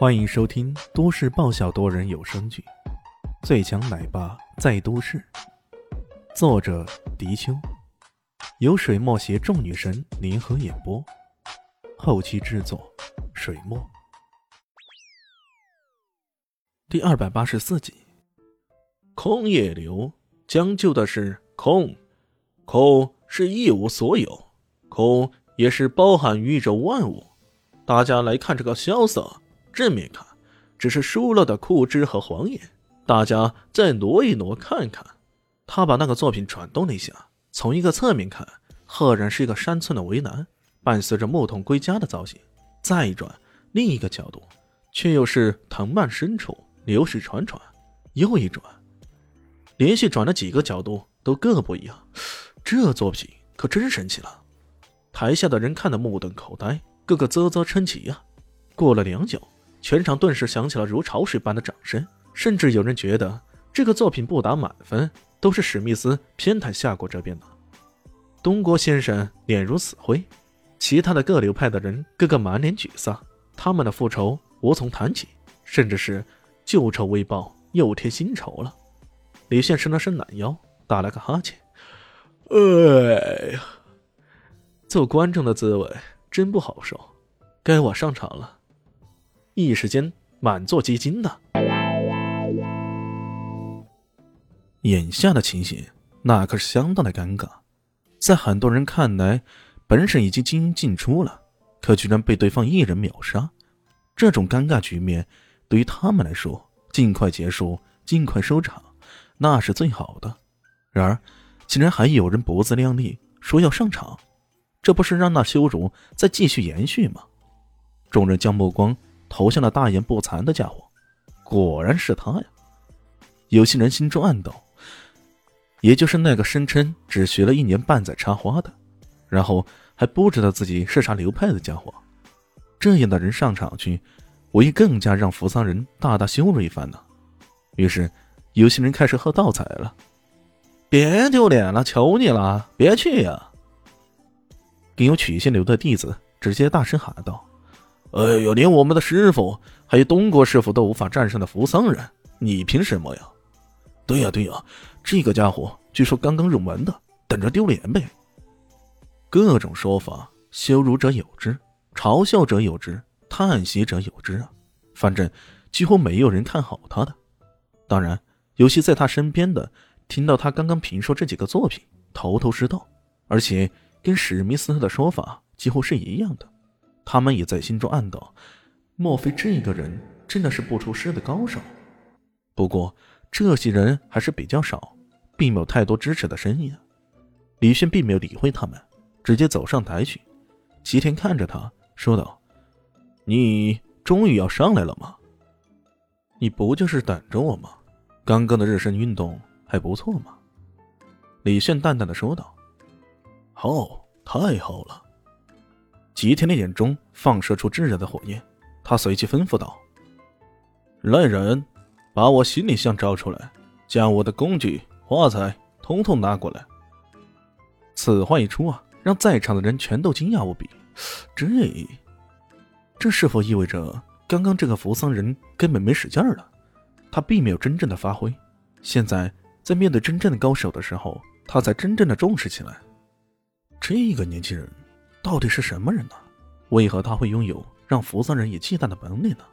欢迎收听都市爆笑多人有声剧《最强奶爸在都市》，作者：迪秋，由水墨携众女神联合演播，后期制作：水墨。第二百八十四集，空也流将就的是空，空是一无所有，空也是包含宇宙万物。大家来看这个萧瑟。正面看，只是疏漏的枯枝和黄叶。大家再挪一挪看看。他把那个作品转动了一下，从一个侧面看，赫然是一个山村的围栏，伴随着木桶归家的造型。再一转，另一个角度，却又是藤蔓深处，流水潺潺。又一转，连续转了几个角度，都各不一样。这作品可真神奇了。台下的人看得目瞪口呆，个个啧啧称奇呀。过了良久。全场顿时响起了如潮水般的掌声，甚至有人觉得这个作品不打满分，都是史密斯偏袒夏国这边的。东郭先生脸如死灰，其他的各流派的人个个满脸沮丧，他们的复仇无从谈起，甚至是旧仇未报又添新仇了。李现伸了伸懒腰，打了个哈欠，哎呀，做观众的滋味真不好受，该我上场了。一时间满座皆惊的。眼下的情形，那可是相当的尴尬。在很多人看来，本身已经精英进出了，可居然被对方一人秒杀。这种尴尬局面，对于他们来说，尽快结束，尽快收场，那是最好的。然而，竟然还有人不自量力，说要上场，这不是让那羞辱再继续延续吗？众人将目光。投向了大言不惭的家伙，果然是他呀！有些人心中暗道，也就是那个声称只学了一年半载插花的，然后还不知道自己是啥流派的家伙，这样的人上场去，无疑更加让扶桑人大大羞辱一番呢。于是，有些人开始喝倒彩了：“别丢脸了，求你了，别去呀！”更有曲线流的弟子直接大声喊道。哎呦，连我们的师傅，还有东国师傅都无法战胜的扶桑人，你凭什么呀？对呀对呀，这个家伙据说刚刚入门的，等着丢脸呗。各种说法，羞辱者有之，嘲笑者有之，叹息者有之啊。反正几乎没有人看好他的。当然，有些在他身边的，听到他刚刚评说这几个作品，头头是道，而且跟史密斯的说法几乎是一样的。他们也在心中暗道：“莫非这个人真的是不出师的高手？”不过这些人还是比较少，并没有太多支持的声音。李轩并没有理会他们，直接走上台去。齐天看着他说道：“你终于要上来了吗？你不就是等着我吗？刚刚的热身运动还不错嘛。”李炫淡淡的说道：“好，太好了。”吉田的眼中放射出炙热的火焰，他随即吩咐道：“来人，把我行李箱找出来，将我的工具、花材统统拿过来。”此话一出啊，让在场的人全都惊讶无比。这，这是否意味着刚刚这个扶桑人根本没使劲儿了？他并没有真正的发挥。现在在面对真正的高手的时候，他才真正的重视起来。这个年轻人。到底是什么人呢？为何他会拥有让扶桑人也忌惮的本领呢？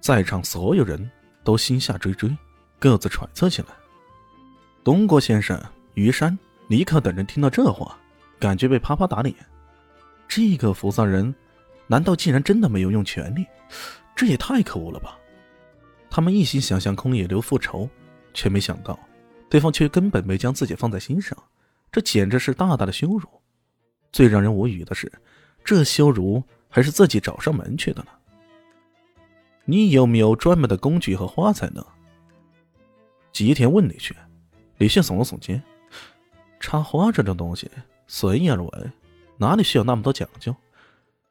在场所有人都心下追追，各自揣测起来。东郭先生、于山、尼克等人听到这话，感觉被啪啪打脸。这个扶桑人，难道竟然真的没有用全力？这也太可恶了吧！他们一心想向空野流复仇，却没想到对方却根本没将自己放在心上，这简直是大大的羞辱。最让人无语的是，这羞辱还是自己找上门去的呢。你有没有专门的工具和花材呢？吉田问李炫。李炫耸了耸肩：“插花这种东西随意而为，哪里需要那么多讲究？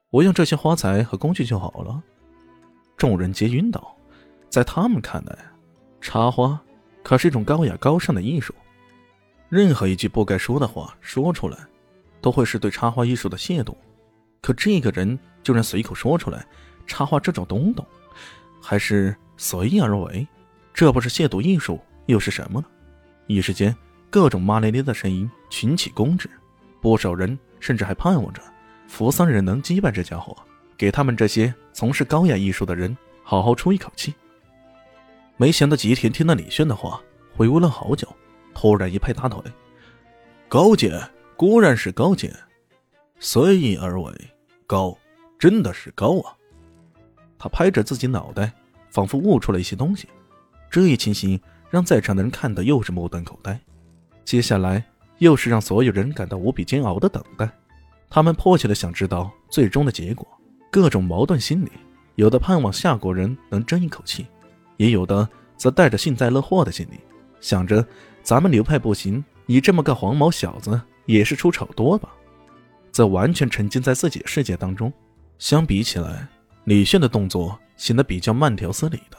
我用这些花材和工具就好了。”众人皆晕倒。在他们看来，插花可是一种高雅高尚的艺术，任何一句不该说的话说出来。都会是对插画艺术的亵渎，可这个人竟然随口说出来，插画这种东东，还是随意而为？这不是亵渎艺术又是什么呢？一时间，各种骂咧咧的声音群起攻之，不少人甚至还盼望着扶桑人能击败这家伙，给他们这些从事高雅艺术的人好好出一口气。没想到吉田听了李炫的话，回味了好久，突然一拍大腿：“高姐，果然是高见，随意而为，高，真的是高啊！”他拍着自己脑袋，仿佛悟出了一些东西。这一情形让在场的人看得又是目瞪口呆。接下来又是让所有人感到无比煎熬的等待。他们迫切的想知道最终的结果，各种矛盾心理，有的盼望夏国人能争一口气。也有的则带着幸灾乐祸的心理，想着咱们流派不行，你这么个黄毛小子也是出丑多吧？则完全沉浸在自己的世界当中。相比起来，李炫的动作显得比较慢条斯理的，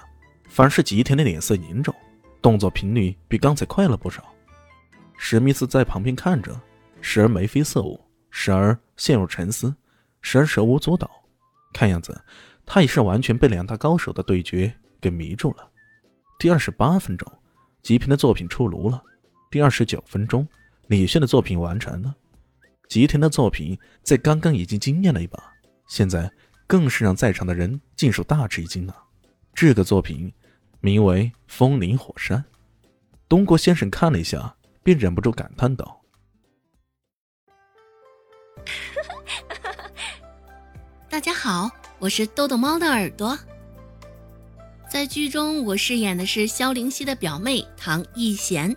反而是吉田的脸色凝重，动作频率比刚才快了不少。史密斯在旁边看着，时而眉飞色舞，时而陷入沉思，时而手舞足蹈，看样子他也是完全被两大高手的对决。给迷住了。第二十八分钟，吉田的作品出炉了。第二十九分钟，李炫的作品完成了。吉田的作品在刚刚已经惊艳了一把，现在更是让在场的人尽数大吃一惊了。这个作品名为《风林火山》。东国先生看了一下，便忍不住感叹道：“大家好，我是豆豆猫的耳朵。”在剧中，我饰演的是萧灵溪的表妹唐艺贤。